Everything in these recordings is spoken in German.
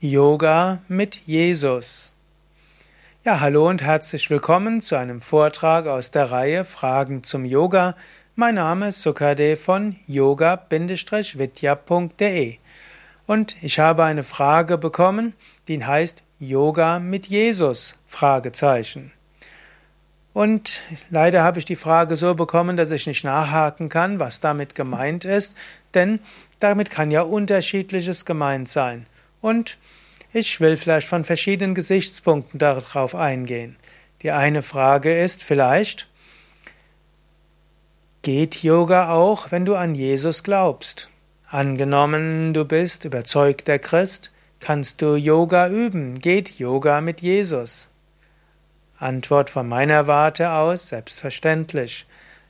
Yoga mit Jesus. Ja, hallo und herzlich willkommen zu einem Vortrag aus der Reihe Fragen zum Yoga. Mein Name ist Sukade von yoga-vidya.de und ich habe eine Frage bekommen, die heißt Yoga mit Jesus? Fragezeichen. Und leider habe ich die Frage so bekommen, dass ich nicht nachhaken kann, was damit gemeint ist, denn damit kann ja unterschiedliches gemeint sein. Und ich will vielleicht von verschiedenen Gesichtspunkten darauf eingehen. Die eine Frage ist vielleicht, geht Yoga auch, wenn du an Jesus glaubst? Angenommen, du bist überzeugter Christ, kannst du Yoga üben? Geht Yoga mit Jesus? Antwort von meiner Warte aus, selbstverständlich.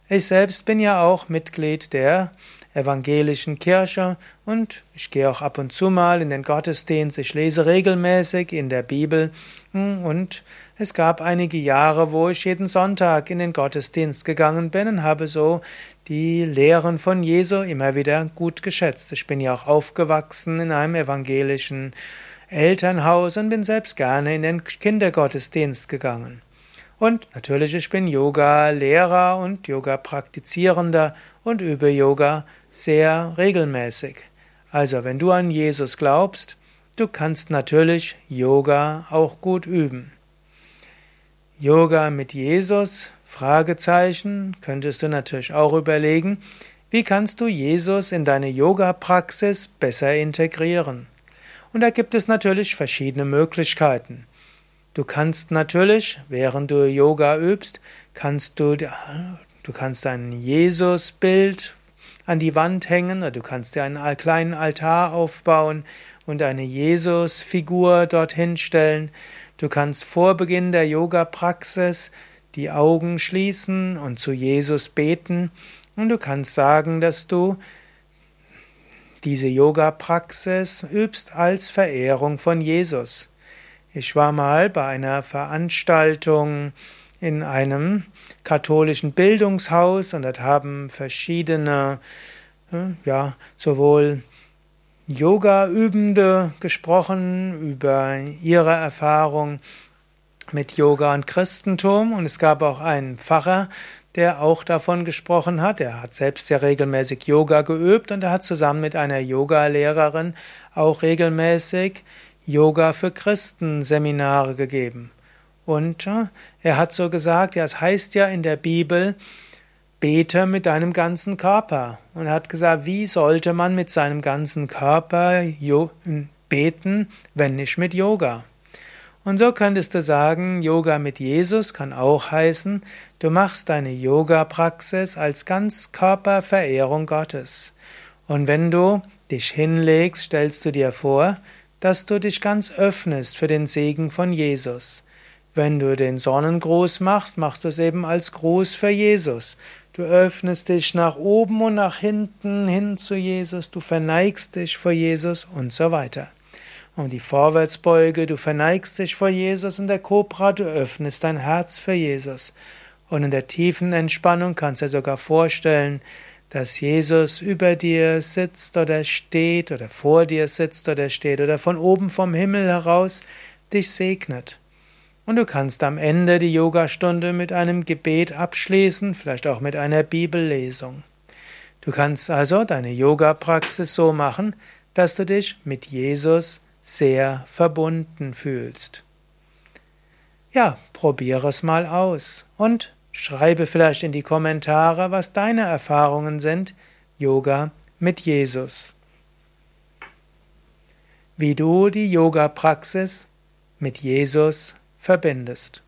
Ich selbst bin ja auch Mitglied der evangelischen Kirche und ich gehe auch ab und zu mal in den Gottesdienst, ich lese regelmäßig in der Bibel hm, und es gab einige Jahre, wo ich jeden Sonntag in den Gottesdienst gegangen bin und habe so die Lehren von Jesu immer wieder gut geschätzt. Ich bin ja auch aufgewachsen in einem evangelischen Elternhaus und bin selbst gerne in den Kindergottesdienst gegangen. Und natürlich, ich bin Yoga-Lehrer und Yoga-Praktizierender und übe Yoga sehr regelmäßig. Also, wenn du an Jesus glaubst, du kannst natürlich Yoga auch gut üben. Yoga mit Jesus? Fragezeichen, könntest du natürlich auch überlegen, wie kannst du Jesus in deine Yoga-Praxis besser integrieren? Und da gibt es natürlich verschiedene Möglichkeiten. Du kannst natürlich, während du Yoga übst, kannst du, du kannst ein Jesusbild an die Wand hängen oder du kannst dir einen kleinen Altar aufbauen und eine Jesusfigur dorthin stellen. Du kannst vor Beginn der Yoga-Praxis die Augen schließen und zu Jesus beten und du kannst sagen, dass du diese Yoga-Praxis übst als Verehrung von Jesus. Ich war mal bei einer Veranstaltung in einem katholischen Bildungshaus und dort haben verschiedene, äh, ja, sowohl Yoga-Übende gesprochen über ihre Erfahrung mit Yoga und Christentum und es gab auch einen Pfarrer, der auch davon gesprochen hat. Er hat selbst ja regelmäßig Yoga geübt und er hat zusammen mit einer Yoga-Lehrerin auch regelmäßig Yoga für Christen Seminare gegeben. Und er hat so gesagt, ja, es heißt ja in der Bibel, bete mit deinem ganzen Körper. Und er hat gesagt, wie sollte man mit seinem ganzen Körper beten, wenn nicht mit Yoga? Und so könntest du sagen, Yoga mit Jesus kann auch heißen, du machst deine Yoga-Praxis als Ganzkörperverehrung Gottes. Und wenn du dich hinlegst, stellst du dir vor, dass du dich ganz öffnest für den Segen von Jesus. Wenn du den Sonnengruß machst, machst du es eben als Gruß für Jesus. Du öffnest dich nach oben und nach hinten hin zu Jesus, du verneigst dich vor Jesus und so weiter. Und die Vorwärtsbeuge, du verneigst dich vor Jesus in der Kobra, du öffnest dein Herz für Jesus. Und in der tiefen Entspannung kannst du dir sogar vorstellen, dass Jesus über dir sitzt oder steht oder vor dir sitzt oder steht oder von oben vom Himmel heraus dich segnet. Und du kannst am Ende die Yogastunde mit einem Gebet abschließen, vielleicht auch mit einer Bibellesung. Du kannst also deine Yoga-Praxis so machen, dass du dich mit Jesus sehr verbunden fühlst. Ja, probiere es mal aus und Schreibe vielleicht in die Kommentare, was deine Erfahrungen sind, Yoga mit Jesus. Wie du die Yoga-Praxis mit Jesus verbindest.